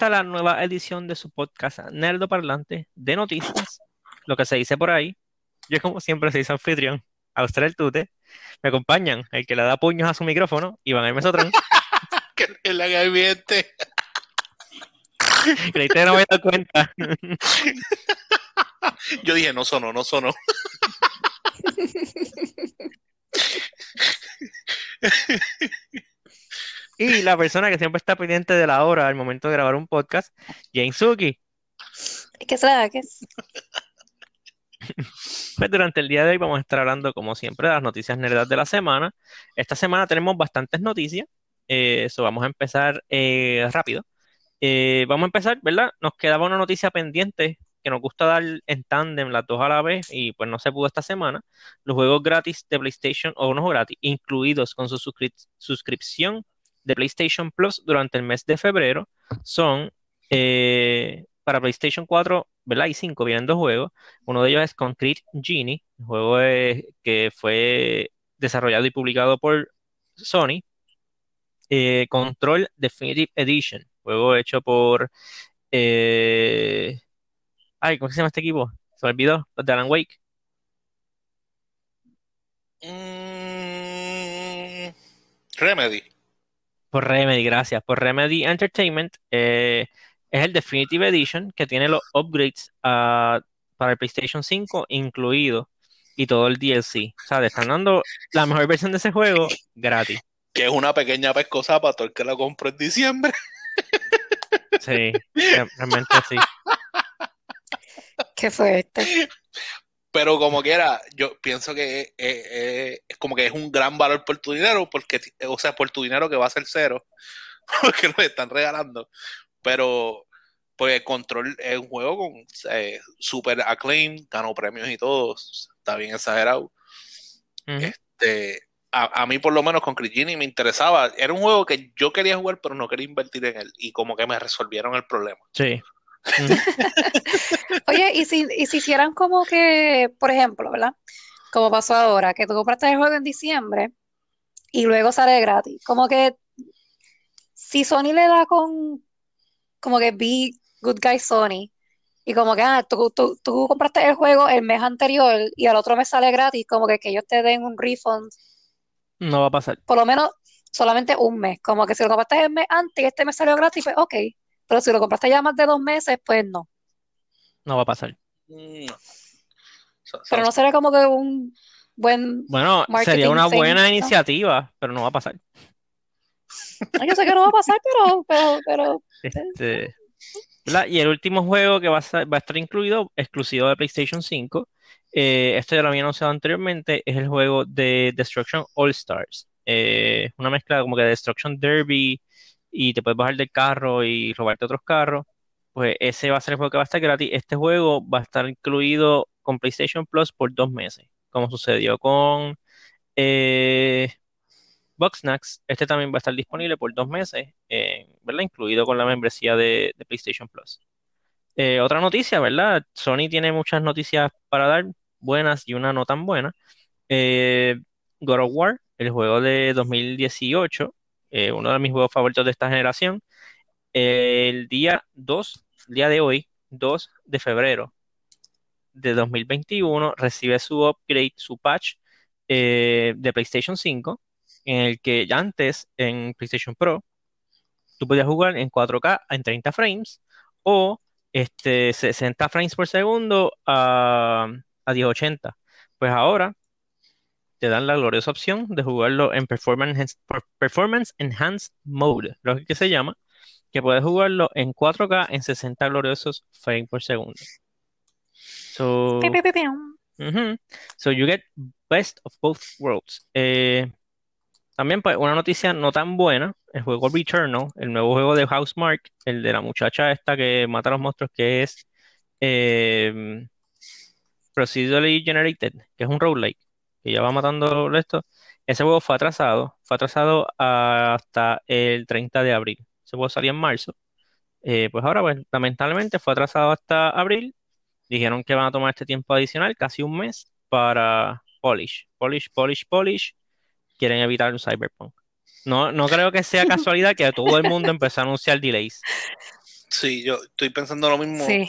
Esta la nueva edición de su podcast Nerdo Parlante de noticias, lo que se dice por ahí. Yo como siempre soy su anfitrión, Austral Tute. Me acompañan el que le da puños a su micrófono, Iván el Mesotrón. que es la gaviente. Creí que no me he dado cuenta. Yo dije, no sonó, no sonó. Y la persona que siempre está pendiente de la hora al momento de grabar un podcast, Jane Suki. ¿Qué será? ¿Qué es? Pues durante el día de hoy vamos a estar hablando, como siempre, de las noticias nerdas de la semana. Esta semana tenemos bastantes noticias, eh, eso vamos a empezar eh, rápido. Eh, vamos a empezar, ¿verdad? Nos quedaba una noticia pendiente que nos gusta dar en tándem las dos a la vez y pues no se pudo esta semana. Los juegos gratis de PlayStation o no gratis, incluidos con su suscrip- suscripción de PlayStation Plus durante el mes de febrero, son eh, para PlayStation 4, ¿verdad? Y 5 vienen dos juegos. Uno de ellos es Concrete Genie, juego que fue desarrollado y publicado por Sony. Eh, Control Definitive Edition, juego hecho por... eh, Ay, ¿cómo se llama este equipo? Se me olvidó, de Alan Wake. Mm, Remedy. Por Remedy, gracias. Por Remedy Entertainment. eh, es el Definitive Edition que tiene los upgrades ah, para el PlayStation 5 incluido y todo el DLC. O sea, te están dando la mejor versión de ese juego gratis. Que es una pequeña pescosa para todo el que la compró en diciembre. Sí, re- realmente sí. ¿Qué fue este? Pero como quiera, yo pienso que eh, eh, es como que es un gran valor por tu dinero, porque, o sea, por tu dinero que va a ser cero, porque lo están regalando. Pero, pues, Control es un juego con eh, super acclaim, ganó premios y todo, está bien exagerado. Este, a, a mí por lo menos con Genie me interesaba. Era un juego que yo quería jugar, pero no quería invertir en él. Y como que me resolvieron el problema. Sí. Oye, y si, y si hicieran como que, por ejemplo, ¿verdad? Como pasó ahora, que tú compraste el juego en diciembre y luego sale gratis. Como que si Sony le da con, como que be good guy Sony, y como que, ah, tú, tú, tú compraste el juego el mes anterior y al otro mes sale gratis, como que, que ellos te den un refund, No va a pasar. por lo menos solamente un mes. Como que si lo compraste el mes antes y este mes salió gratis, pues ok. Pero si lo compraste ya más de dos meses, pues no. No va a pasar. Mm, No. So- Pero no será como que un buen... Bueno, sería una thing, buena ¿no? iniciativa, pero no va a pasar. Yo sé que no va a pasar, pero, pero, pero Este. Y el último juego que va a, ser- va a estar incluido, exclusivo de PlayStation 5, eh, esto ya lo había anunciado anteriormente, es el juego de Destruction All Stars. Eh, una mezcla como que de Destruction Derby y te puedes bajar del carro y robarte otros carros. Pues ese va a ser el juego que va a estar gratis. Este juego va a estar incluido con PlayStation Plus por dos meses, como sucedió con eh, Bugsnax. Este también va a estar disponible por dos meses, eh, ¿verdad? Incluido con la membresía de, de PlayStation Plus. Eh, otra noticia, ¿verdad? Sony tiene muchas noticias para dar, buenas y una no tan buena. Eh, God of War, el juego de 2018, eh, uno de mis juegos favoritos de esta generación, el día 2, el día de hoy, 2 de febrero de 2021, recibe su upgrade, su patch eh, de PlayStation 5, en el que ya antes en PlayStation Pro tú podías jugar en 4K en 30 frames o este, 60 frames por segundo a, a 1080. Pues ahora te dan la gloriosa opción de jugarlo en Performance, Performance Enhanced Mode, lo que se llama, que puedes jugarlo en 4K en 60 gloriosos frames por segundo. So. So you get best of both worlds. Eh, también, pues, una noticia no tan buena: el juego Returnal, el nuevo juego de Housemark, el de la muchacha esta que mata a los monstruos, que es eh, Procedurally Generated, que es un roguelike, que ya va matando esto. Ese juego fue atrasado, fue atrasado hasta el 30 de abril. Ese juego salía en marzo. Eh, pues ahora, pues, lamentablemente fue atrasado hasta abril. Dijeron que van a tomar este tiempo adicional, casi un mes, para polish, polish, polish, polish. Quieren evitar un cyberpunk. No, no creo que sea casualidad que todo el mundo empezó a anunciar delays. Sí, yo estoy pensando lo mismo. Sí.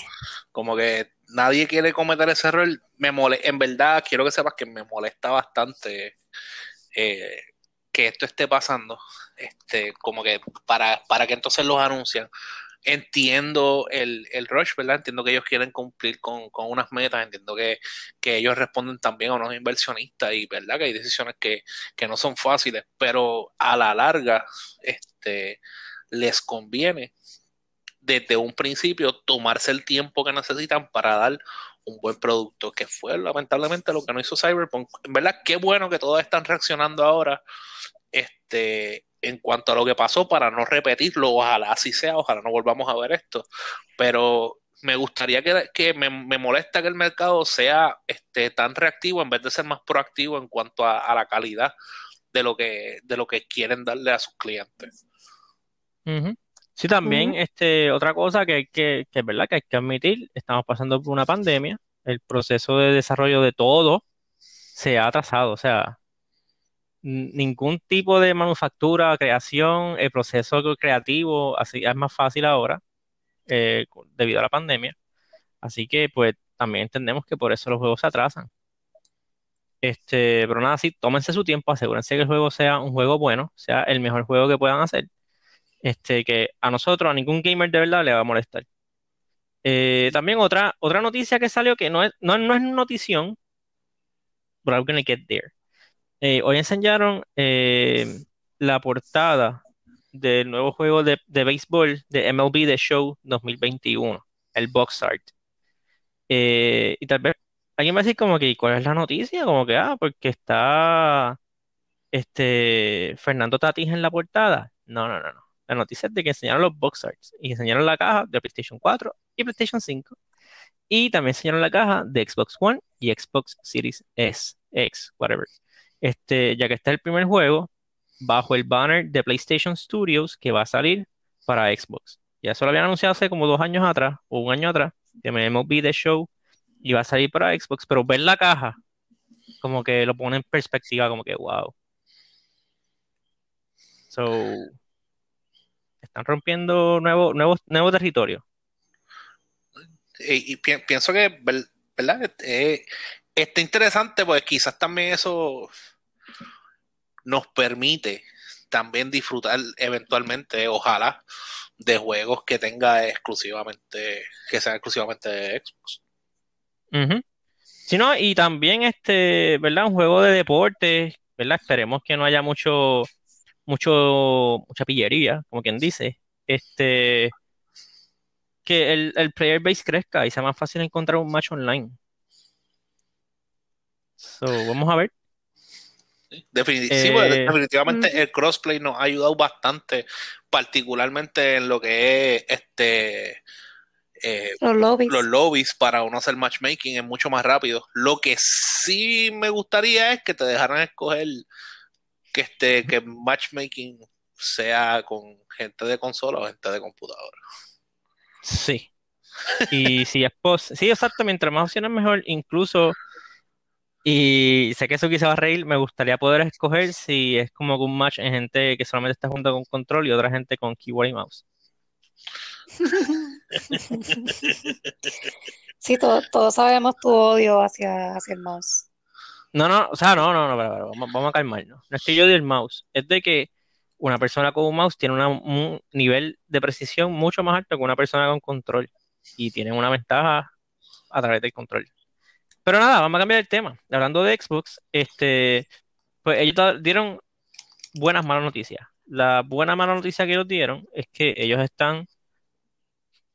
Como que nadie quiere cometer ese error. Me mole en verdad, quiero que sepas que me molesta bastante eh, que esto esté pasando. Este, como que para, para que entonces los anuncian. Entiendo el, el rush, ¿verdad? Entiendo que ellos quieren cumplir con, con unas metas, entiendo que, que ellos responden también a unos inversionistas y, ¿verdad? Que hay decisiones que, que no son fáciles, pero a la larga, este, les conviene desde un principio tomarse el tiempo que necesitan para dar un buen producto, que fue lamentablemente lo que no hizo Cyberpunk. En verdad, qué bueno que todos están reaccionando ahora este, en cuanto a lo que pasó para no repetirlo, ojalá así sea, ojalá no volvamos a ver esto, pero me gustaría que, que me, me, molesta que el mercado sea este, tan reactivo en vez de ser más proactivo en cuanto a, la calidad de lo que de lo que quieren darle a sus clientes. Uh. Sí, también, uh -huh. este, otra cosa que hay que, que es verdad que hay que admitir, estamos pasando por una pandemia, el proceso de desarrollo de todo se ha atrasado, o sea, ningún tipo de manufactura, creación, el proceso creativo, así es más fácil ahora, eh, debido a la pandemia. Así que, pues, también entendemos que por eso los juegos se atrasan. Este, pero nada, sí, tómense su tiempo, asegúrense que el juego sea un juego bueno, sea el mejor juego que puedan hacer. Este, que a nosotros, a ningún gamer de verdad le va a molestar. Eh, también otra, otra noticia que salió que no es, no, no es notición, but I'm gonna get there. Eh, hoy enseñaron eh, la portada del nuevo juego de, de, béisbol de MLB The Show 2021, el box art. Eh, y tal vez alguien va a decir como que, ¿cuál es la noticia? Como que, ah, porque está este Fernando Tatís en la portada. No, no, no, no. La noticia de que enseñaron los box arts y enseñaron la caja de PlayStation 4 y PlayStation 5. Y también enseñaron la caja de Xbox One y Xbox Series S, X, whatever. Este, ya que está el primer juego bajo el banner de PlayStation Studios que va a salir para Xbox. Ya eso lo habían anunciado hace como dos años atrás o un año atrás, me MLB The Show y va a salir para Xbox, pero ver la caja como que lo pone en perspectiva, como que wow. So, están rompiendo nuevo, nuevo, nuevo territorio. Y, y pi pienso que, ¿verdad? Eh, está interesante, pues quizás también eso nos permite también disfrutar eventualmente, ojalá, de juegos que tenga exclusivamente, que sean exclusivamente de Xbox. Uh -huh. Sí, no, y también este, ¿verdad? Un juego de deporte, ¿verdad? Esperemos que no haya mucho, mucho, mucha pillería, como quien dice. Este, que el, el player base crezca y sea más fácil encontrar un match online. So, vamos a ver. Definitiv eh, sí, pues, definitivamente el crossplay nos ha ayudado bastante, particularmente en lo que es este eh, los, lobbies. los lobbies para uno hacer matchmaking es mucho más rápido. Lo que sí me gustaría es que te dejaran escoger que este que matchmaking sea con gente de consola o gente de computadora. Sí. Y si es posible, sí, exacto, mientras más opciones mejor, incluso y sé que eso quizá va a reír, me gustaría poder escoger si es como un match en gente que solamente está jugando con control y otra gente con keyboard y mouse. Sí, todos todo sabemos tu odio hacia, hacia el mouse. No, no, o sea, no, no, no, pero, pero, vamos, a calmarnos. No es que yo odie el mouse, es de que una persona con un mouse tiene un nivel de precisión mucho más alto que una persona con control y tienen una ventaja a través del control. Pero nada, vamos a cambiar el tema. Hablando de Xbox, este, pues ellos dieron buenas malas noticias. La buena mala noticia que ellos dieron es que ellos están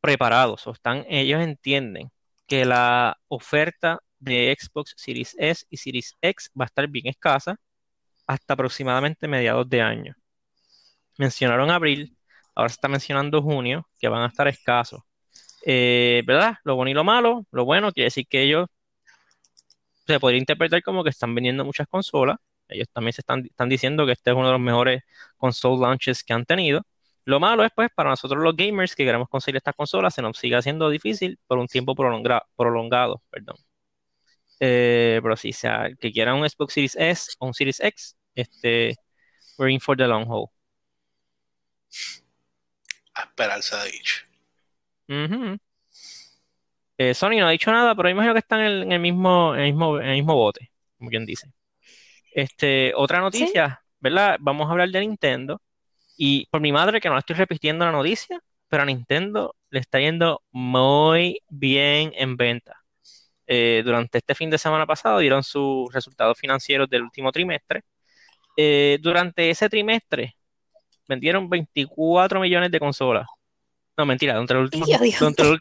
preparados o están, ellos entienden que la oferta de Xbox Series S y Series X va a estar bien escasa hasta aproximadamente mediados de año. Mencionaron abril, ahora se está mencionando junio, que van a estar escasos. Eh, ¿Verdad? Lo bueno y lo malo. Lo bueno quiere decir que ellos se podría interpretar como que están vendiendo muchas consolas. Ellos también se están, diciendo que este es uno de los mejores console launches que han tenido. Lo malo es, pues, para nosotros los gamers que queremos conseguir estas consolas, se nos sigue haciendo difícil por un tiempo prolonga, prolongado. Perdón. Eh, pero sí, sea, que quieran un Xbox Series S o un Series X, este, we're in for the long haul. A esperar se ha dicho. Eh, Sony no ha dicho nada, pero imagino que están en el, en el mismo, en el mismo, en el mismo bote, como quien dice. Este, otra noticia, ¿verdad? Vamos a hablar de Nintendo. Y por mi madre, que no estoy repitiendo la noticia, pero a Nintendo le está yendo muy bien en venta. Eh, durante este fin de semana pasado dieron sus resultados financieros del último trimestre. Eh, durante ese trimestre vendieron 24 millones de consolas. No, mentira, durante los últimos, durante los-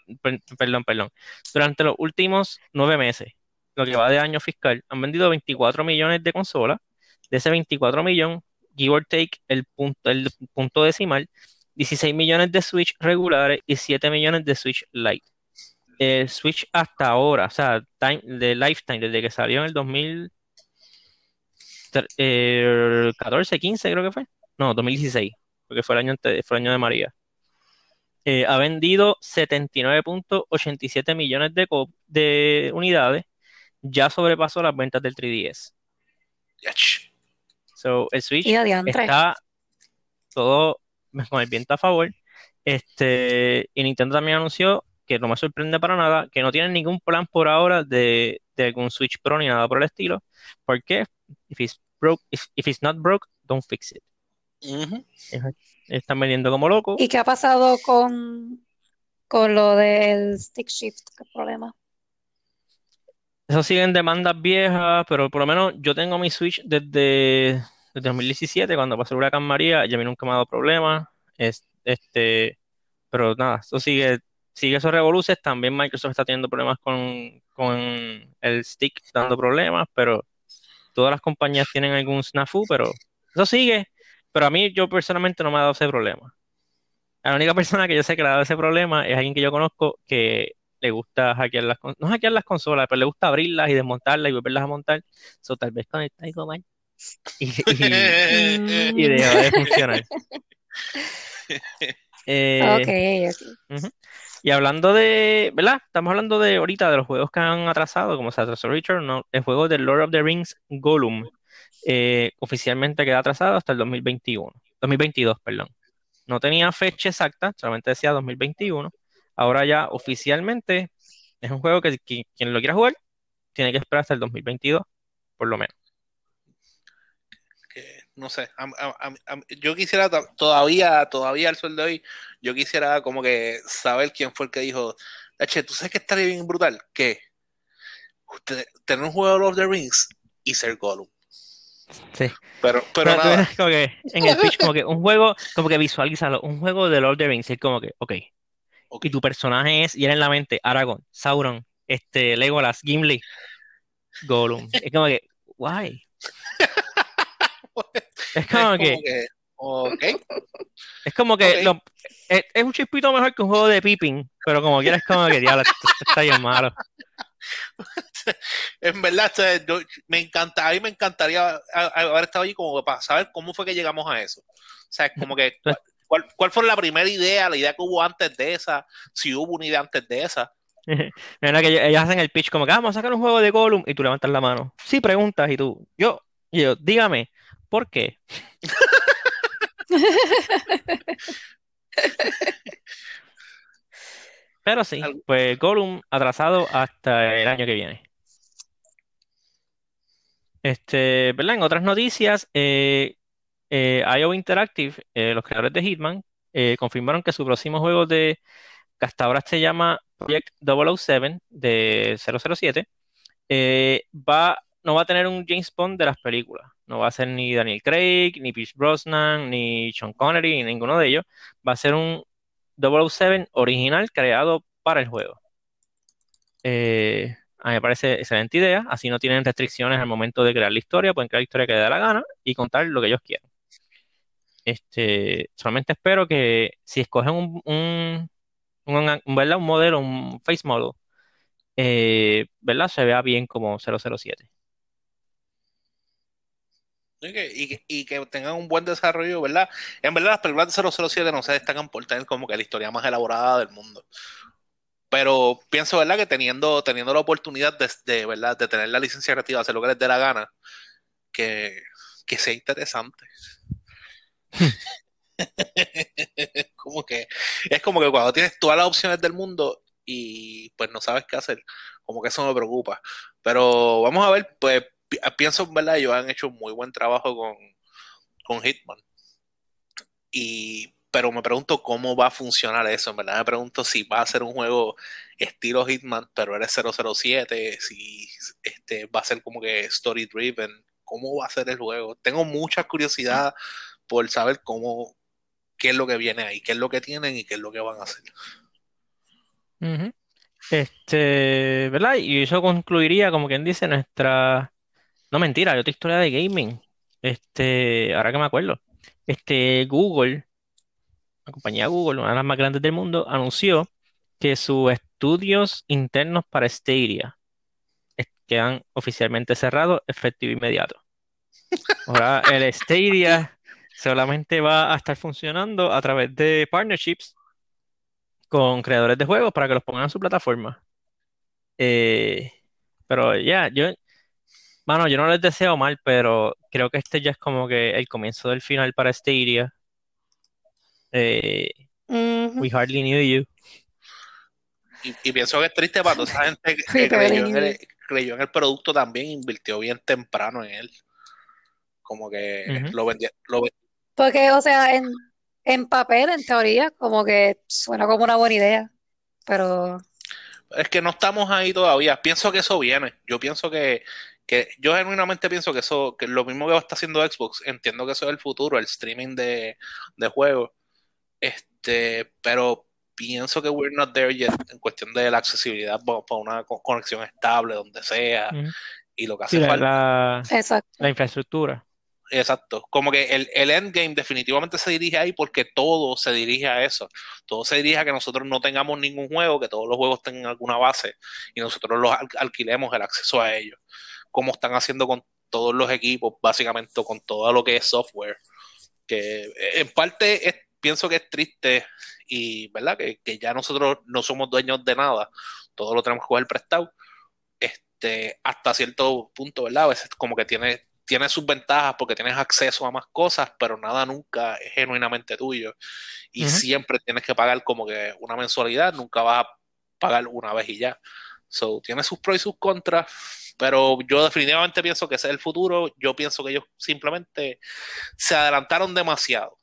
perdón, perdón. Durante los últimos nueve meses, lo que va de año fiscal, han vendido 24 millones de consolas. De ese 24 millones, give or take, el punto, el punto decimal, 16 millones de Switch regulares y 7 millones de Switch Lite. El Switch hasta ahora, o sea, time, de lifetime, desde que salió en el 2014, 15 creo que fue. No, 2016, porque fue el año, antes- fue el año de María. Eh, ha vendido 79.87 millones de, co- de unidades, ya sobrepasó las ventas del 3DS. Yach. So, el Switch está todo con el viento a favor. Este, y Nintendo también anunció que no me sorprende para nada, que no tienen ningún plan por ahora de, de algún Switch Pro ni nada por el estilo. ¿Por qué? If it's broke, if, if it's not broke, don't fix it. Están vendiendo como locos. ¿Y qué ha pasado con, con lo del stick shift? ¿Qué problema? Eso siguen demandas viejas, pero por lo menos yo tengo mi Switch desde, desde 2017, cuando pasó el huracán María, y a mí nunca me ha dado problemas. Es, este, pero nada, eso sigue, sigue esos revoluces. También Microsoft está teniendo problemas con, con el stick, dando problemas, pero todas las compañías tienen algún snafu, pero eso sigue. Pero a mí, yo personalmente no me ha dado ese problema. La única persona que yo sé que le ha dado ese problema es alguien que yo conozco que le gusta hackear las con- no hackear las consolas, pero le gusta abrirlas y desmontarlas y volverlas a montar. So, tal vez conecta algo mal y, y, y deja de funcionar. Eh, Ok, ok. Ujú. Y hablando de, ¿verdad? Estamos hablando de ahorita de los juegos que han atrasado, como se atrasó Richard, ¿no? El juego de Lord of the Rings Gollum eh, oficialmente queda atrasado hasta el 2021, 2022, perdón. No tenía fecha exacta, solamente decía 2021. Ahora ya oficialmente es un juego que, que quien lo quiera jugar tiene que esperar hasta el 2022, por lo menos. Que no sé, a- a- a- a- yo quisiera to- todavía, todavía al sol de hoy, yo quisiera como que saber quién fue el que dijo, che, ¿tú sabes que estaría bien brutal? Usted- tener un juego de Lord of the Rings y ser Gollum. Sí. Pero, pero nada, como que en el pitch, como que un juego, como que visualízalo, un juego de Lord of the Rings, es como que, ok, ok. y tu personaje es, y era en la mente, Aragorn, Sauron, este, Legolas, Gimli, Gollum. Es como que, why? Es Es como que, que, ok, es como que lo- es, es un chispito mejor que un juego de Pippin, pero como quieras, como que, diablo, está bien malo. en verdad, yo- me encanta, a mí me encantaría haber estado allí como para saber cómo fue que llegamos a eso. O sea, como que, Pues ¿cuál, cuál, fue la primera idea, la idea que hubo antes de esa? Si hubo una idea antes de esa. Mira que ellos, ellos hacen el pitch como que "Ah, vamos a sacar un juego de Gollum y tú levantas la mano. Sí, preguntas y tú, yo, y yo, dígame, ¿por qué? Pero sí, pues Gollum atrasado hasta el año que viene. Este, ¿verdad? En otras noticias, eh, eh, IO Interactive, eh, los creadores de Hitman, eh, confirmaron que su próximo juego de que hasta ahora se llama Project 007 de 007, eh, va, no va a tener un James Bond de las películas. No va a ser ni Daniel Craig, ni Pierce Brosnan, ni Sean Connery, ni ninguno de ellos. Va a ser un 007 original creado para el juego. Eh, a mí me parece excelente idea. Así no tienen restricciones al momento de crear la historia. Pueden crear la historia que les dé la gana y contar lo que ellos quieran. Este, solamente espero que si escogen un, un, ¿verdad? un modelo, un face model, eh, ¿verdad? Se vea bien como 007. Y que, y que- tengan un buen desarrollo, ¿verdad? En verdad, las películas de 007 no se destacan por tener como que la historia más elaborada del mundo. Pero pienso, ¿verdad? Que teniendo, teniendo la oportunidad de, de, ¿verdad? De tener la licencia creativa, hacer lo que les dé la gana, que, que sea interesante. como que es como que cuando tienes todas las opciones del mundo y pues no sabes qué hacer, como que eso me preocupa. Pero vamos a ver, pues pienso en verdad, ellos han hecho muy buen trabajo con, con Hitman. Y pero me pregunto cómo va a funcionar eso. En verdad me pregunto si va a ser un juego estilo Hitman, pero eres 007, si este va a ser como que story driven, cómo va a ser el juego. Tengo mucha curiosidad por saber cómo, qué es lo que viene ahí, qué es lo que tienen y qué es lo que van a hacer. Este, ¿verdad? Y eso concluiría, como quien dice, nuestra, no mentira, hay otra historia de gaming. Este, ahora que me acuerdo, este, Google la compañía Google, una de las más grandes del mundo, anunció que sus estudios internos para Stadia quedan oficialmente cerrados, efectivo inmediato. Ahora, el Stadia solamente va a estar funcionando a través de partnerships con creadores de juegos para que los pongan en su plataforma. Eh, pero ya, yo, bueno, yo no les deseo mal, pero creo que este ya es como que el comienzo del final para Stadia. Eh, We hardly knew you. Y, pienso que es triste para toda esa gente que, creyó, en el, producto también, invirtió bien temprano en él. Como que lo vendía. Porque, o sea, en, en papel, en teoría, como que suena como una buena idea. Pero. Es que no estamos ahí todavía. Pienso que eso viene. Yo pienso que, que yo genuinamente pienso que eso, que lo mismo que está haciendo Xbox, entiendo que eso es el futuro, el streaming de, de juegos este, pero pienso que we're not there yet en cuestión de la accesibilidad para una conexión estable donde sea y lo que hace falta. La, la infraestructura. Exacto. Como que el, el, endgame definitivamente se dirige ahí porque todo se dirige a eso. Todo se dirige a que nosotros no tengamos ningún juego, que todos los juegos tengan alguna base y nosotros los alquilemos el acceso a ellos. Como están haciendo con todos los equipos, básicamente con todo lo que es software. Que en parte es pienso que es triste y, ¿verdad? Que, ya nosotros no somos dueños de nada, todo lo tenemos que coger prestado, este, hasta cierto punto, ¿verdad? A veces como que tiene, tiene sus ventajas porque tienes acceso a más cosas, pero nada nunca es genuinamente tuyo. Y siempre tienes que pagar como que una mensualidad, nunca vas a pagar una vez y ya. So, tiene sus pros y sus contras, pero yo definitivamente pienso que ese es el futuro. Yo pienso que ellos simplemente se adelantaron demasiado.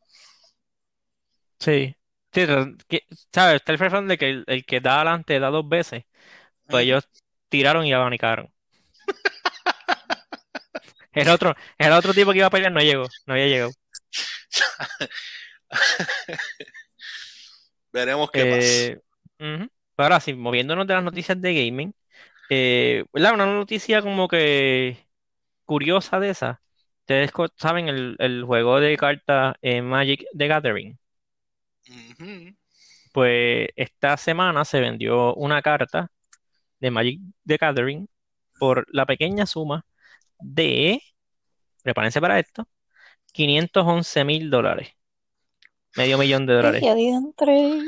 Sí. Sí, ¿sabes? Está el refrán de que el, que da adelante da dos veces. Pues ellos tiraron y abanicaron. El otro, el otro tipo que iba a pelear no llegó, no había llegado. Veremos qué pasa. Eh, ahora sí, moviéndonos de las noticias de gaming, eh, Una noticia como que curiosa de esa. Ustedes saben el, el juego de cartas eh, Magic the Gathering. Pues esta semana se vendió una carta de Magic the Gathering por la pequeña suma de, prepárense para esto, 511 mil dólares. Medio millón de dólares.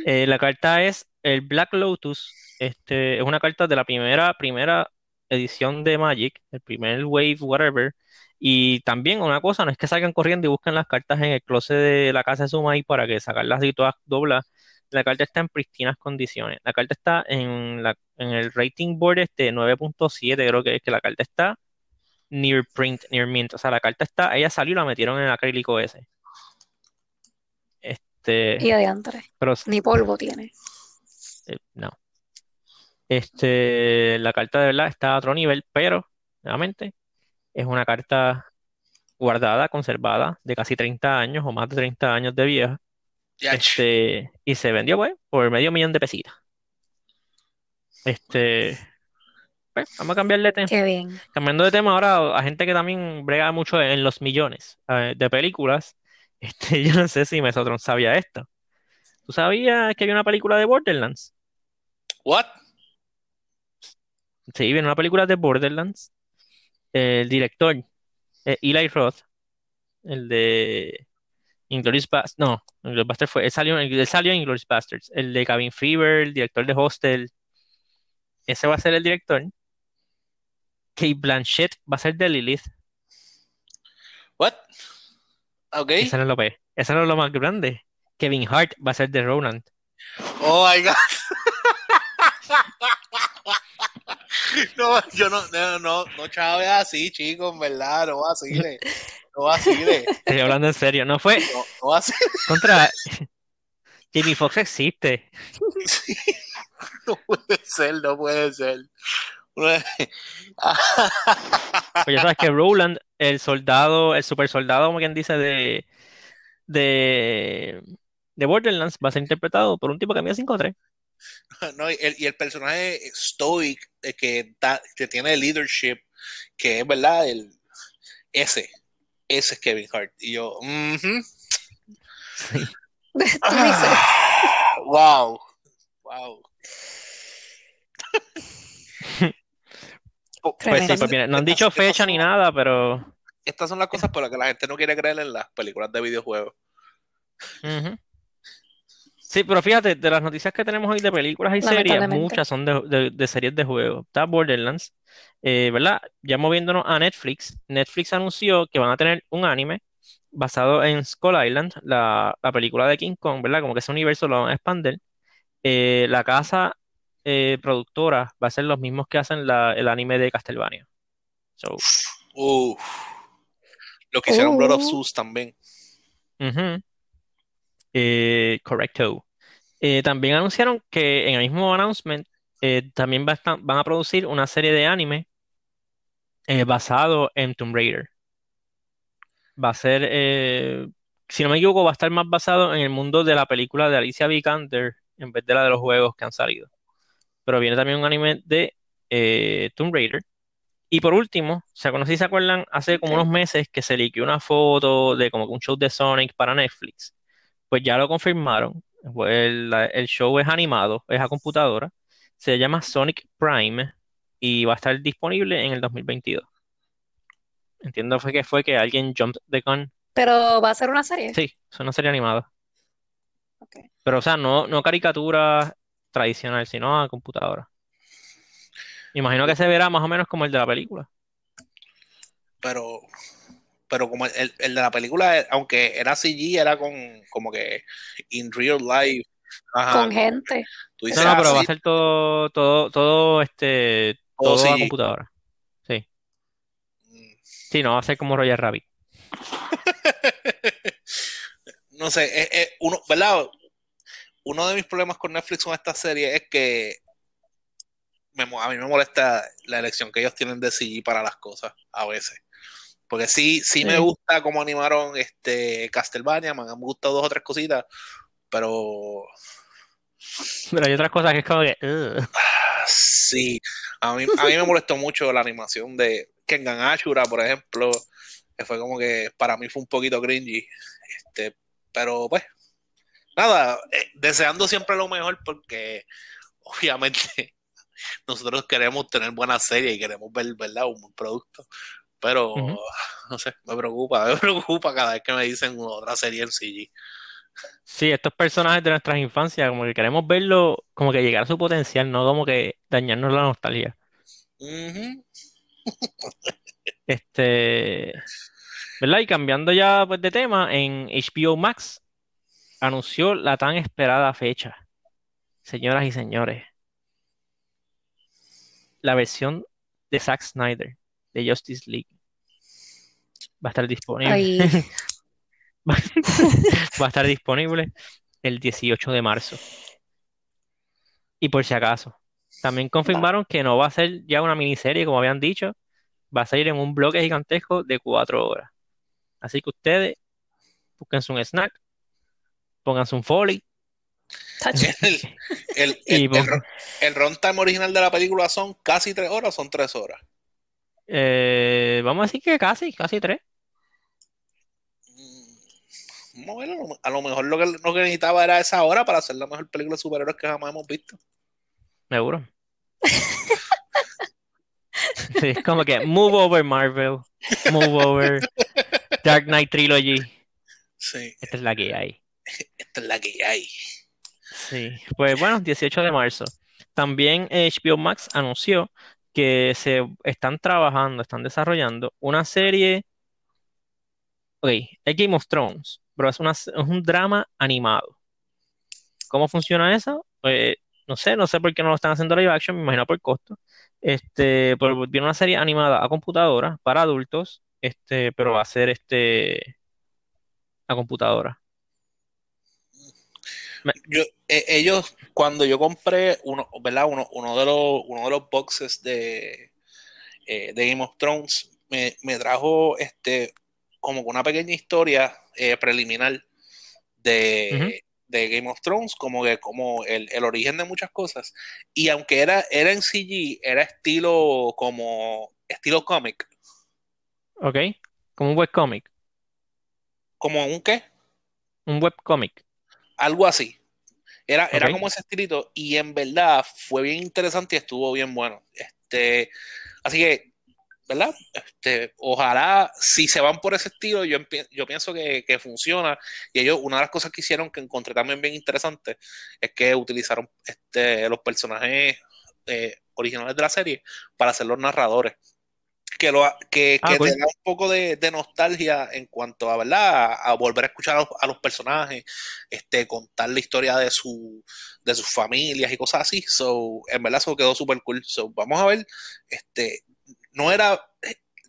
Eh, la carta es el Black Lotus. Este, es una carta de la primera, primera edición de Magic, el primer Wave, whatever, y también una cosa, no es que salgan corriendo y busquen las cartas en el closet de la casa de su maíz para que sacarlas y todas doblas. La carta está en pristinas condiciones. La carta está en, la, en el rating board este 9.7, creo que es que la carta está near print, near mint. O sea, la carta está, ella salió y la metieron en el acrílico ese. Este. Y adiante. Pero, Ni polvo tiene. Eh, no. Este, la carta de verdad está a otro nivel, pero, nuevamente, es una carta guardada, conservada, de casi 30 años o más de 30 años de vieja. Este, y se vendió, pues, por medio millón de pesitas. Este, pues, vamos a cambiar de tema. Qué bien. Cambiando de tema ahora, a gente que también brega mucho en los millones de películas. Este, yo no sé si Mesotron sabía esto. ¿Tú sabías que había una película de Borderlands? What? Sí, viene una película de Borderlands el director, eh, Eli Roth, el de Inglourious Basterds, no, Inglourious Basterds fue, él salió, él salió en Inglourious Basterds, el de Cabin Fever, el director de Hostel, ese va a ser el director. Kate Blanchett va a ser de Lilith. What? Ok. Esa no lo ve. Eso no es lo más grande. Kevin Hart va a ser de Roland. Oh my God. No, yo no, no, no, no, Chávez, así, chicos, en verdad, no vacile, no vacile, Estoy hablando en serio. No fue no, no vacile. contra. Jimmy Fox existe. Sí. No puede ser, no puede ser. Pues ya sabes que Roland, el soldado, el super soldado, como quien dice, de, de, de Borderlands, va a ser interpretado por un tipo que mide 5'3". No, y, el, y el personaje stoic eh, que, da- que tiene leadership, que es verdad, el, ese, ese es Kevin Hart. Y yo. Tú dices, Ah, wow, wow. Pues sí, pues mira, no han dicho fecha ni nada, pero. Estas son las cosas por las que la gente no quiere creer en las películas de videojuegos. Ujú. Sí, pero fíjate, de las noticias que tenemos hoy de películas y series, Lamentablemente. muchas son de, de- de series de juegos. Está Borderlands, eh, ¿verdad? Ya moviéndonos a Netflix. Netflix anunció que van a tener un anime basado en Skull Island, la, la película de King Kong, ¿verdad? Como que ese universo lo van a expandir. Eh, la casa eh, productora va a ser los mismos que hacen la- el anime de Castlevania. So, Uf. Lo que hicieron Blood of Uh. Zeus también. Ujú. Eh, correcto. Eh, también anunciaron que en el mismo announcement eh, también va a estar- van a producir una serie de anime eh, basado en Tomb Raider. Va a ser, si no me equivoco, va a estar más basado en el mundo de la película de Alicia Vikander en vez de la de los juegos que han salido. Pero viene también un anime de Tomb Raider. Y por último, o sea, no sé si se acuerdan, hace como unos meses que se liqueó una foto de como que un show de Sonic para Netflix. Pues ya lo confirmaron. El, show es animado, es a computadora. Se llama Sonic Prime y va a estar disponible en el 2022. Entiendo fue que fue que alguien jumped the gun. Pero va a ser una serie. Sí, es una serie animada. Pero, o sea, no, no caricatura tradicional, sino a computadora. Me imagino que se verá más o menos como el de la película. Pero, pero como el, el de la película, aunque era CG, era con como que in real life. Ajá. Con gente. Tú No, dices, no, ah, pero va a ser todo, todo, todo, este, Todo todo a computadora. Sí. mm, Sí, no va a ser como Roger Rabbit. no sé, es, es uno, ¿verdad? Uno de mis problemas con Netflix con esta serie es que me mo- a mí me molesta la elección que ellos tienen de CG para las cosas a veces. Porque sí, sí me gusta cómo animaron este Castlevania, me han gustado dos o tres cositas, pero Pero hay otras cosas que es como que, ah, sí, a mí, a mí me molestó mucho la animación de Kengan Ashura, por ejemplo, que fue como que para mí fue un poquito cringy, este, pero pues, nada, eh, deseando siempre lo mejor porque obviamente nosotros queremos tener buenas series y queremos ver, ¿verdad? Un buen producto. Pero, no sé, me preocupa, me preocupa cada vez que me dicen otra serie en CG. Sí, estos personajes de nuestras infancias, como que queremos verlo, como que llegar a su potencial, no como que dañarnos la nostalgia. Este, ¿verdad? Y cambiando ya pues, de tema, en HBO Max anunció la tan esperada fecha. Señoras y señores, la versión de Zack Snyder de Justice League va a estar disponible. Va va a estar disponible el 18 de marzo. Y por si acaso, también confirmaron que no va a ser ya una miniserie, como habían dicho, va a salir en un bloque gigantesco de cuatro horas. Así que ustedes búsquense un snack, pónganse un foley tacho. El, el, el, el, pon- el runtime original de la película son casi tres horas, son tres horas. eh, vamos a decir que casi, casi tres. A lo- mejor lo que, lo que necesitaba era esa hora para hacer la mejor película de superhéroes que jamás hemos visto. Seguro. Sí, es como que move over Marvel, move over Dark Knight Trilogy. Sí, Esta es la que hay. esta es la que hay. Sí, pues bueno, 18 de marzo. También eh, HBO Max anunció que se están trabajando, están desarrollando una serie. Ok, es Game of Thrones, pero es, una, un drama animado. ¿Cómo funciona eso? Pues, no sé, no sé por qué no lo están haciendo live action, me imagino por costo. Este, pero viene una serie animada a computadora para adultos, este, pero va a ser este a computadora. Yo, eh, ellos, cuando yo compré uno, ¿verdad? Uno, uno de los, uno de los boxes de, eh, de Game of Thrones, me, me, trajo este como una pequeña historia eh, preliminar de, uh -huh. de, Game of Thrones, como que como el, el, origen de muchas cosas. Y aunque era, era en CG, era estilo como estilo cómic. Ok, como un webcomic. ¿Como un qué? Un webcomic algo así. Era, okay. era como ese estilito y en verdad fue bien interesante y estuvo bien bueno. Este, así que, ¿verdad? Este, ojalá, si se van por ese estilo, yo, yo pienso que, que, funciona. Y ellos, una de las cosas que hicieron que encontré también bien interesante es que utilizaron este, los personajes eh, originales de la serie para ser los narradores que, lo, que, ah, que te da un poco de, de, nostalgia en cuanto a, ¿verdad? A, a volver a escuchar a los, a los, personajes, este, contar la historia de, su, de sus familias y cosas así. So, en verdad eso quedó súper cool. So, vamos a ver, este, no era,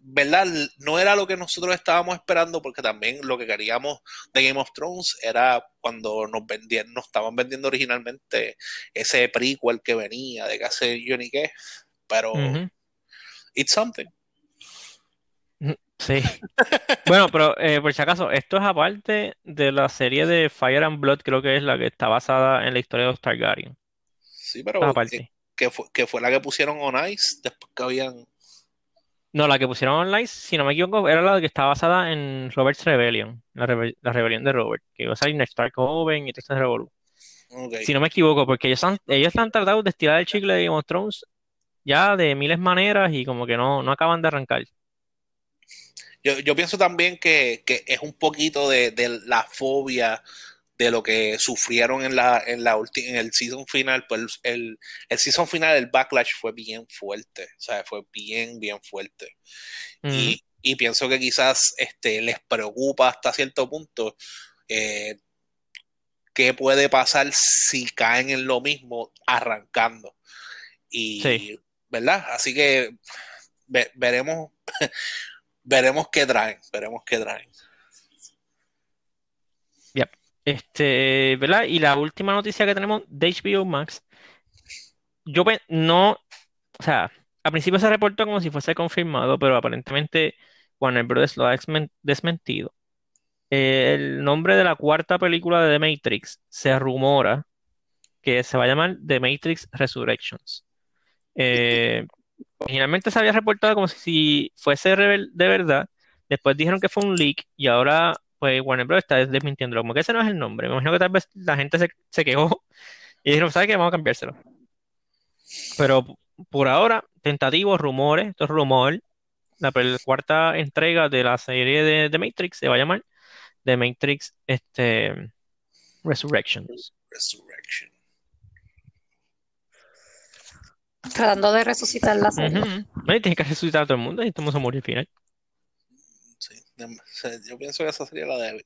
¿verdad? No era lo que nosotros estábamos esperando porque también lo que queríamos de Game of Thrones era cuando nos vendían, nos estaban vendiendo originalmente ese prequel que venía de que hace Johnny qué, pero uh -huh. it's something. Sí. bueno, pero eh, por si acaso, esto es aparte de la serie de Fire and Blood, creo que es la que está basada en la historia de los Targaryen. Sí, pero aparte. Que, fue, que fue la que pusieron on Ice después que habían. No, la que pusieron on Ice, si no me equivoco, era la que está basada en Robert's Rebellion, la, la rebelión de Robert, que iba a salir Ned Stark joven y todo este revolú. Okay. Si no me equivoco, porque ellos han, ellos han tratado de estirar el chicle de Game of Thrones ya de miles maneras y como que no, no acaban de arrancar. Yo, yo pienso también que, que, es un poquito de, de, la fobia de lo que sufrieron en la, en la en el season final, pues el, el season final, el backlash fue bien fuerte, o sea, fue bien, bien fuerte. Mm. Y, y, pienso que quizás este, les preocupa hasta cierto punto eh, qué puede pasar si caen en lo mismo arrancando. Y, sí. ¿verdad? Así que ve, veremos veremos qué traen, veremos qué traen. Este, ¿verdad? Y la última noticia que tenemos de HBO Max, yo no, o sea, al principio se reportó como si fuese confirmado, pero aparentemente Warner Bros. lo ha desmentido. El nombre de la cuarta película de The Matrix se rumora que se va a llamar The Matrix Resurrections. Eh, originalmente se había reportado como si fuese de verdad, después dijeron que fue un leak y ahora pues Warner Bros. está desmintiendo, como que ese no es el nombre, me imagino que tal vez la gente se, se quejó y dijeron, ¿sabes qué? Vamos a cambiárselo. Pero por ahora, tentativos, rumores, estos rumores, la, la, cuarta entrega de la serie de, de, Matrix se va a llamar The Matrix este, Resurrections. Resurrection. Tratando de resucitar la serie. Uh -huh. Tienes que resucitar a todo el mundo y estamos a morir al final. Yo pienso que esa sería la de.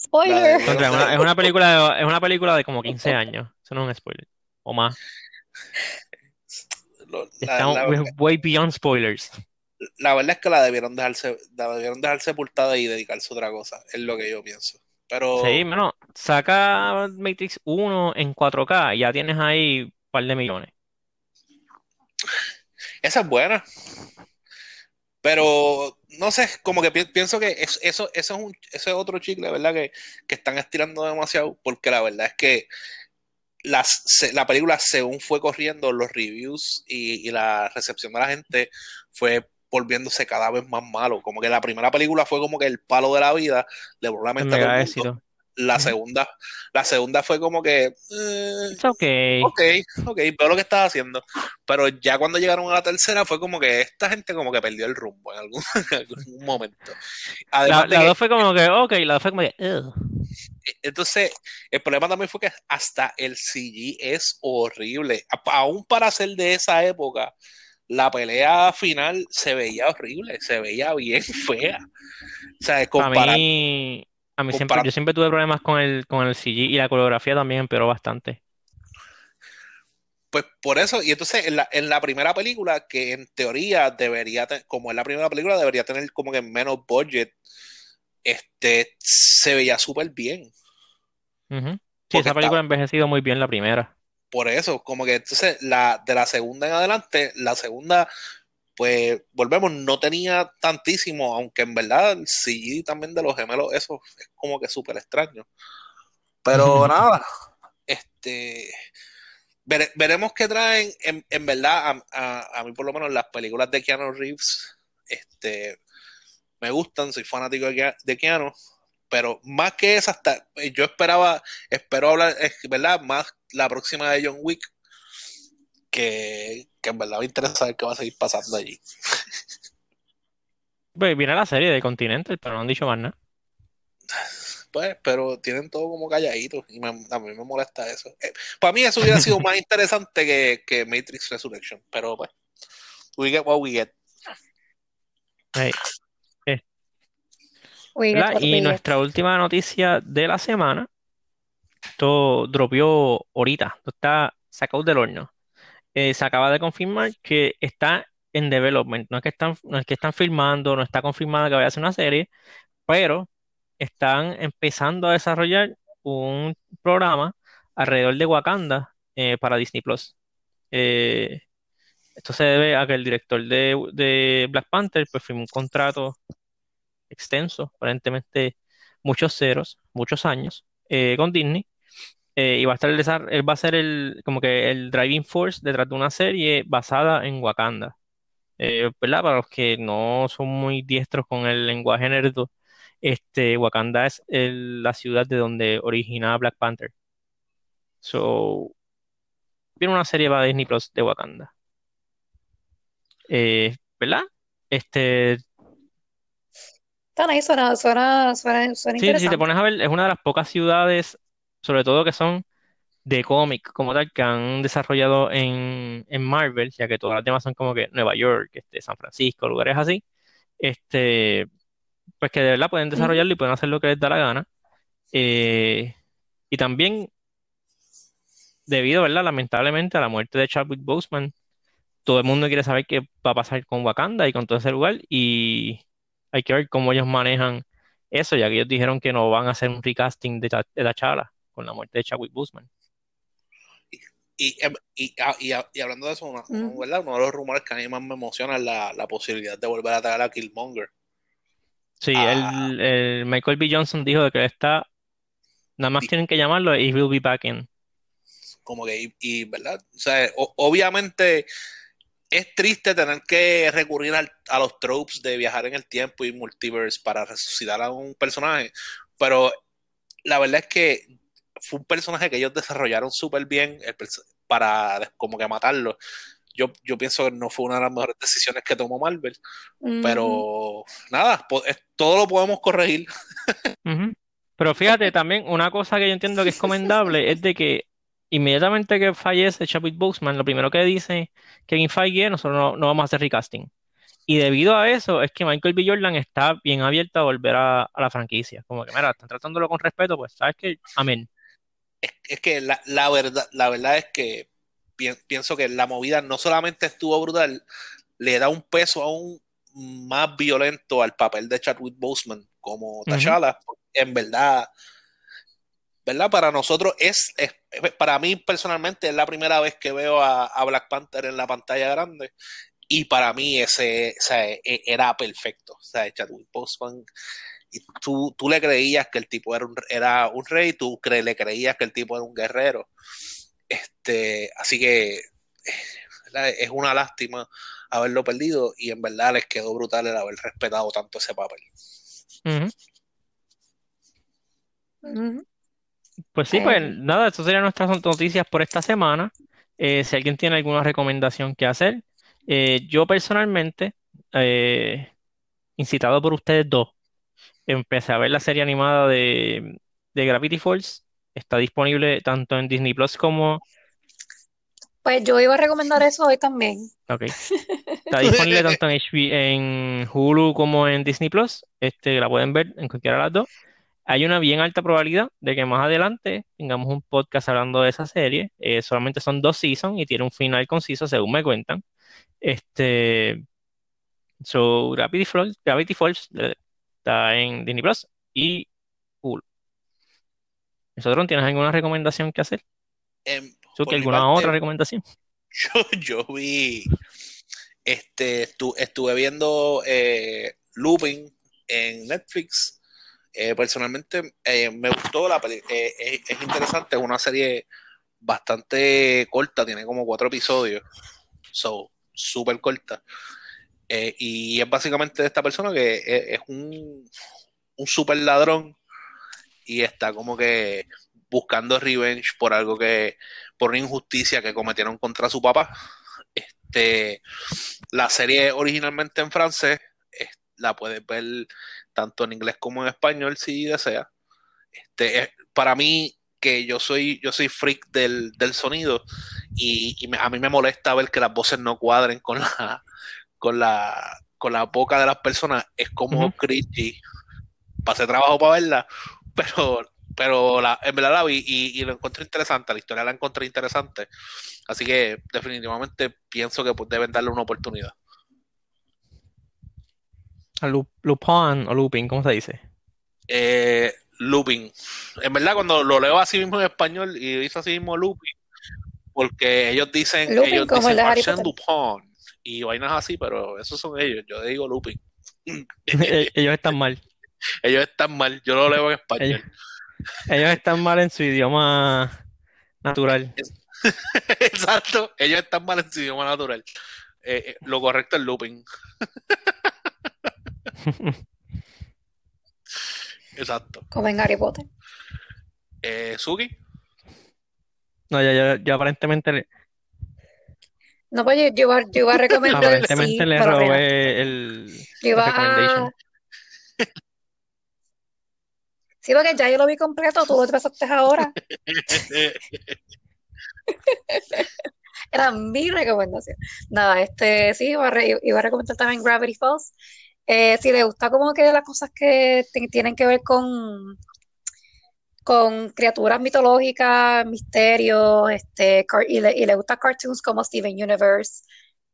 Spoiler. La de... Es, una, es, una, película de, es una película de como 15 años. Eso no es un spoiler. O más. Lo, la, Estamos la, way beyond spoilers. La verdad es que la debieron dejarse, la debieron dejar sepultada y dedicarse a otra cosa. Es lo que yo pienso. Pero... Sí, bueno, saca Matrix 1 en 4K y ya tienes ahí un par de millones. Esa es buena. Pero no sé, como que pi pienso que eso, eso, eso, es un, eso es otro chicle, ¿verdad? Que, que están estirando demasiado, porque la verdad es que las, se, la película, según fue corriendo, los reviews y, y, la recepción de la gente fue volviéndose cada vez más malo. Como que la primera película fue como que el palo de la vida, le voló la mente a todo el mundo la segunda, la segunda fue como que eh, okay. ok, ok, veo lo que estás haciendo. Pero ya cuando llegaron a la tercera fue como que esta gente como que perdió el rumbo en algún, en algún momento. Además la, la que, dos fue como que, ok, la dos fue como que, Ugh. Entonces, el problema también fue que hasta el CG es horrible. Aún para ser de esa época, la pelea final se veía horrible, se veía bien fea. O sea, comparar... mí A mí siempre, yo siempre tuve problemas con el, con el CG y la coreografía también empeoró bastante. Pues por eso, y entonces en la, en la primera película, que en teoría debería, te- como es la primera película, debería tener como que menos budget, este, se veía súper bien. Ujú. Sí, esa película ha envejecido muy bien la primera. por eso, como que entonces la, de la segunda en adelante, la segunda, pues volvemos, no tenía tantísimo, aunque en verdad el CG también de los gemelos, eso es como que súper extraño. Pero nada, este, vere- veremos qué traen. En, en verdad, a, a- a mí por lo menos las películas de Keanu Reeves, este, me gustan, soy fanático de, de Keanu, pero más que esa, hasta, yo esperaba, espero hablar, es verdad, más la próxima de John Wick, que, que en verdad me interesa saber qué va a seguir pasando allí. Pues viene la serie de Continental, pero no han dicho más nada. Pues, pero tienen todo como calladito y me- a mí me molesta eso. Eh, para mí eso hubiera sido más interesante que, que Matrix Resurrection, pero pues, we get what we get. Hey, eh, We get ¿verdad? what Y we get. nuestra última noticia de la semana, esto dropió ahorita, esto está sacado del horno. Eh, se acaba de confirmar que está en development, no es que están, no es que están filmando, no está confirmada que vaya a ser una serie, pero están empezando a desarrollar un programa alrededor de Wakanda eh, para Disney Plus. Eh, esto se debe a que el director de, de Black Panther pues, firmó un contrato extenso, aparentemente muchos ceros, muchos años, con Disney. Eh, y va a estar él va a ser el, como que el driving force detrás de una serie basada en Wakanda. Eh, ¿verdad? Para los que no son muy diestros con el lenguaje nerdo, este, Wakanda es el- la ciudad de donde origina Black Panther. So, viene una serie para Disney Plus de Wakanda. Eh, ¿verdad? Este, Está nice, suena, suena, suena, suena sí, si te interesante. pones a ver, es una de las pocas ciudades, sobre todo que son de cómic como tal, que han desarrollado en, en Marvel, ya que todas las demás son como que Nueva York, este, San Francisco, lugares así. Este, pues que de verdad pueden desarrollarlo y pueden hacer lo que les da la gana. Eh, y también, debido, ¿verdad? Lamentablemente a la muerte de Chadwick Boseman, todo el mundo quiere saber qué va a pasar con Wakanda y con todo ese lugar. Y hay que ver cómo ellos manejan eso, ya que ellos dijeron que no van a hacer un recasting de, de T'Challa con la muerte de Chadwick Boseman. Y, em, y, ah, y, ah, y hablando de eso, una-. ¿verdad? uno de los rumores que a mí más me emociona es la, la posibilidad de volver a traer a Killmonger. Sí, Ah, el, el Michael B. Johnson dijo de que está, nada más y- tienen que llamarlo y will be back in. como que, y, y, ¿verdad? O sea, o- obviamente es triste tener que recurrir al- a los tropes de viajar en el tiempo y multiverse para resucitar a un personaje, pero la verdad es que fue un personaje que ellos desarrollaron súper bien el para como que matarlo. Yo, yo pienso que no fue una de las mejores decisiones que tomó Marvel, pero nada, todo lo podemos corregir. Pero fíjate, también una cosa que yo entiendo que es comendable es de que inmediatamente que fallece Chadwick Boseman, lo primero que dice Kevin Feige es nosotros no, no vamos a hacer recasting. Y debido a eso es que Michael B. Jordan está bien abierto a volver a, a la franquicia. Como que, mira, están tratándolo con respeto, pues sabes que, amén. Es, es que la, la verdad, la verdad es que pi- pienso que la movida no solamente estuvo brutal, le da un peso aún más violento al papel de Chadwick Boseman como. T'Challa. En verdad, ¿verdad? Para nosotros es, es- para mí personalmente es la primera vez que veo a, a Black Panther en la pantalla grande y para mí ese, e- era perfecto. O sea, Chadwick Boseman y tú, tú le creías que el tipo era un, era un rey, tú cre- le creías que el tipo era un guerrero. Este, así que ¿verdad? es una lástima haberlo perdido y en verdad les quedó brutal el haber respetado tanto ese papel. Pues sí, pues Eh, nada, eso serían nuestras noticias por esta semana. Eh, si alguien tiene alguna recomendación que hacer, eh, yo personalmente, eh, incitado por ustedes dos, empecé a ver la serie animada de, de Gravity Falls. Está disponible tanto en Disney Plus como... pues yo iba a recomendar eso hoy también. Ok. Está disponible tanto en, HB en Hulu como en Disney Plus. Este, la pueden ver en cualquiera de las dos. hay una bien alta probabilidad de que más adelante tengamos un podcast hablando de esa serie. Eh, solamente son dos seasons y tiene un final conciso, según me cuentan. Este, so, Gravity Falls, Gravity Falls eh, está en Disney Plus y Hulu. ¿Nosotros tienes alguna recomendación que hacer? Em, ¿Tú por que mi alguna parte, otra recomendación? Yo, yo vi, este, estu- estuve viendo eh, Looping en Netflix. Eh, personalmente eh, me gustó la peli- eh, es, es interesante, es una serie bastante corta, tiene como cuatro episodios, so súper corta. Eh, y es básicamente esta persona que es, es un, un super ladrón y está como que buscando revenge por algo que, por una injusticia que cometieron contra su papá. Este, la serie originalmente en francés, la puedes ver tanto en inglés como en español si deseas. Este, es- para mí, que yo soy, yo soy freak del, del sonido y, a mí me molesta ver que las voces no cuadren con la, con la, con la boca de las personas. Es como Ujú. cringy. Pasé trabajo para verla, pero, pero la, en verdad la vi y, y lo encontré interesante. La historia la encontré interesante. Así que definitivamente pienso que pues, deben darle una oportunidad. A Lu- Lupin o Lupin, ¿cómo se dice? Eh, looping. En verdad, cuando lo leo así mismo en español y dice así mismo looping, porque ellos dicen, Looping ellos dicen Arsène. Lupin y vainas así, pero esos son ellos. Yo digo looping. Ellos están mal. Ellos están mal, yo lo leo en Ellos, español. ellos están mal en su idioma natural. Exacto, ellos están mal en su idioma natural. Eh, eh, lo correcto es looping. Exacto. Como en Harry Potter. Eh, Suki, No, ya, ya, ya aparentemente le, No, pues yo, iba, yo iba a recomendar aparentemente sí, le robé el, yo la iba recommendation. a... Sí, porque ya yo lo vi completo, tú lo empezaste ahora. Era mi recomendación. Nada, este, sí, iba a, re- iba a recomendar también Gravity Falls. Eh, si le gusta como que las cosas que tienen que ver con, con criaturas mitológicas, misterios, este, y le, y le gusta cartoons como Steven Universe,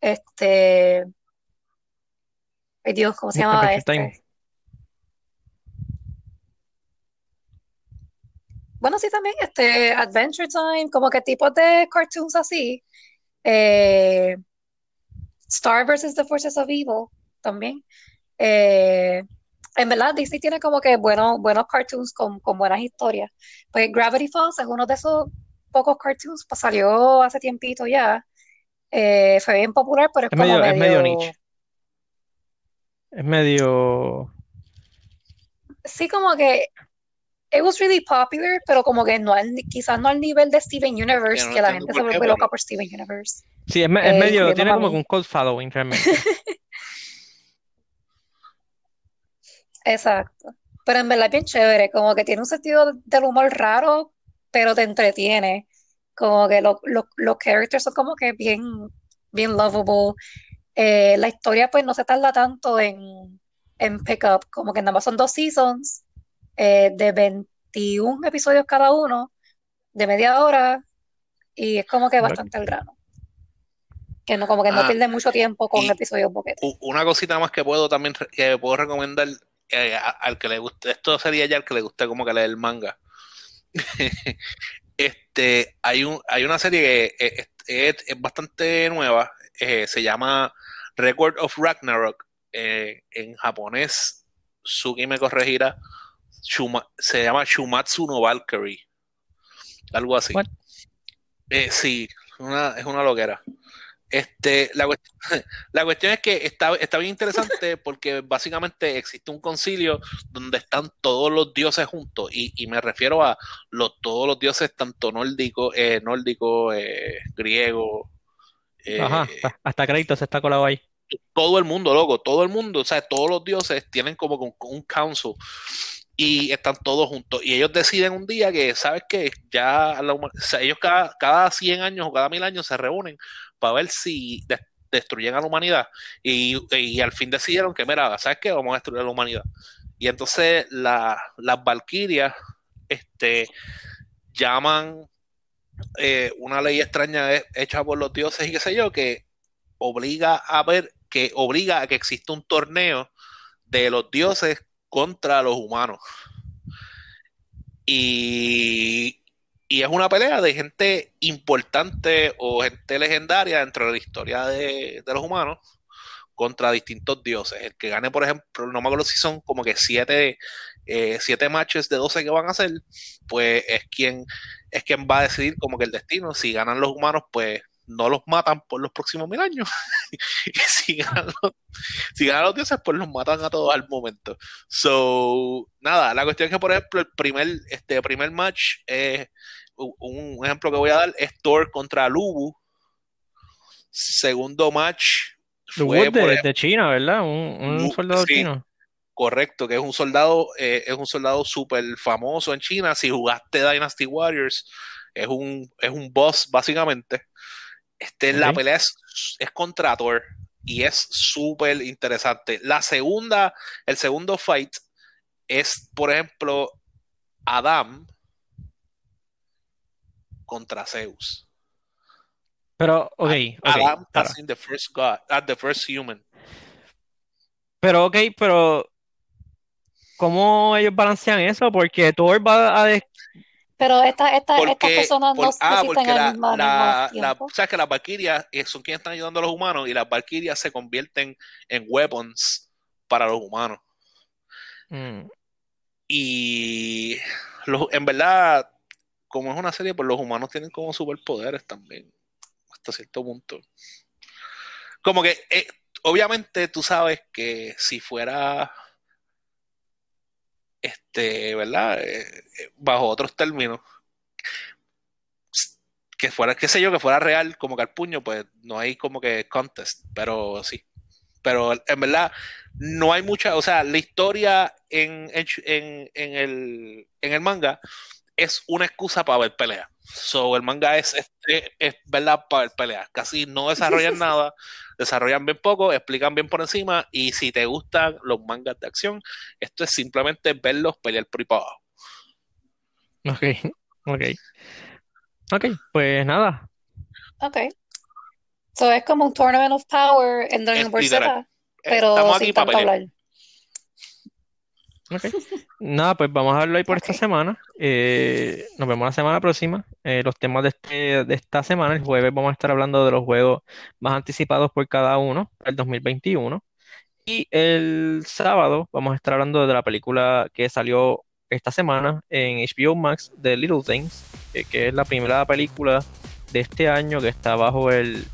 este, ay Dios, ¿cómo se llamaba este? Bueno, sí, también, este, Adventure Time, como que tipos de cartoons así. Eh, Star vs. The Forces of Evil también. Eh, en verdad, Disney tiene como que buenos, buenos cartoons con, con buenas historias. Pues Gravity Falls es uno de esos pocos cartoons, pues salió hace tiempito ya. Eh, fue bien popular, pero es Es como medio, es medio niche. Es medio. sí, como que it was really popular, pero como que no al, quizás no al nivel de Steven Universe, no que la gente se pero loca por Steven Universe, Sí, es, me- es eh, medio. Tiene como que un cult following realmente. Exacto. Pero en verdad es bien chévere, como que tiene un sentido del humor raro, pero te entretiene. Como que lo- lo- los characters son como que bien, bien lovable. Eh, la historia pues no se tarda tanto en, en pick up, como que nada más son dos seasons eh, de 21 episodios cada uno, de media hora, y es como que bastante al grano. Que no, como que no Ah, pierde mucho tiempo con episodios boquetes. u- una cosita más que puedo también que puedo recomendar eh, a- al que le guste, esto sería ya al que le guste como que leer el manga. Este, hay un, hay una serie que es, es- es bastante nueva, eh, se llama Record of Ragnarok. eh, en japonés, Suki me corregirá, Shuma- se llama Shumatsu no Valkyrie, algo así. Eh, sí, una, es una loquera. Este, la, cuest- la cuestión es que está, está bien interesante porque básicamente existe un concilio donde están todos los dioses juntos y, y me refiero a los, todos los dioses tanto nórdicos, eh, nórdico, eh, griego, eh, Ajá, hasta, se está colado ahí. todo el mundo, loco, todo el mundo, o sea, todos los dioses tienen como un, un council y están todos juntos. Y ellos deciden un día que, ¿sabes qué? Ya la o sea, ellos cada, cada 100 años o cada mil años se reúnen para ver si de- destruyen a la humanidad. Y, al fin decidieron que, mira, ¿sabes qué? Vamos a destruir a la humanidad. Y entonces la- las Valquirias este, llaman eh, una ley extraña he- hecha por los dioses y qué sé yo, que obliga a ver, que obliga a que exista un torneo de los dioses contra los humanos. Y, y es una pelea de gente importante o gente legendaria dentro de la historia de, de los humanos contra distintos dioses. El que gane, por ejemplo, no me acuerdo si son como que siete, eh, siete matches de 12 que van a hacer, pues es quien, es quien va a decidir como que el destino. Si ganan los humanos, pues no los matan por los próximos mil años. y si ganan, los, si ganan los dioses, pues los matan a todos al momento. So, nada, la cuestión es que, por ejemplo, el primer, este primer match, eh, un, ejemplo que voy a dar es Thor contra Lubu. Segundo match fue, de, ejemplo, de China, ¿verdad? Un, soldado sí. chino. Correcto, que es un soldado, eh, es un soldado súper famoso en China. Si jugaste Dynasty Warriors, es un, es un boss, básicamente. Este, La pelea es, es contra Thor y es súper interesante. La segunda, el segundo fight es, por ejemplo, Adam contra Zeus. Pero, ok, ok. Adam as in the first god, as the first human. Pero, ok, pero ¿cómo ellos balancean eso? Porque Thor va a... Pero esta, esta, estas Porque, personas por- no ah, existen porque al la, mismo, al la- mismo la- sabes que las Valkyrias eh, son quienes están ayudando a los humanos y las Valkyrias se convierten en weapons para los humanos. Mm, Y los, en verdad, como es una serie, pues los humanos tienen como superpoderes también, hasta cierto punto. Como que, eh, obviamente tú sabes que si fuera, este, ¿verdad? Eh, eh, bajo otros términos, que fuera, qué sé yo, que fuera real como que al puño, pues no hay como que contest, pero sí. Pero en verdad no hay mucha, o sea, la historia en, en, en- el, en el manga es una excusa para ver peleas. So, el manga es, este, es verdad para ver peleas. Casi no desarrollan nada, desarrollan bien poco, explican bien por encima y si te gustan los mangas de acción, esto es simplemente verlos pelear por ahí para abajo. ok, ok. Ok, pues nada. Ok. So es como un Tournament of Power en Dragon Ball. Z, pero Estamos sin aquí para tanto pelear. hablar. Ok. Nada, pues vamos a verlo ahí por esta semana. Eh, nos vemos la semana próxima. Eh, los temas de, este- de esta semana, el jueves vamos a estar hablando de los juegos más anticipados por cada uno, el 2021. Y el sábado vamos a estar hablando de la película que salió esta semana en HBO Max de Little Things, eh, que es la primera película de este año que está bajo el,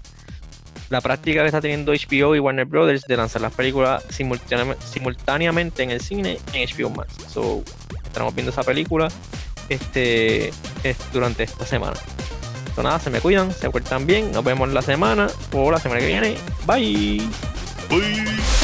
la práctica que está teniendo HBO y Warner Brothers de lanzar las películas simultáneamente, en el cine en HBO Max. So, estaremos viendo esa película este, es- durante esta semana. So, nada, se me cuidan, se portan bien, nos vemos la semana o la semana que viene. Bye. Bye.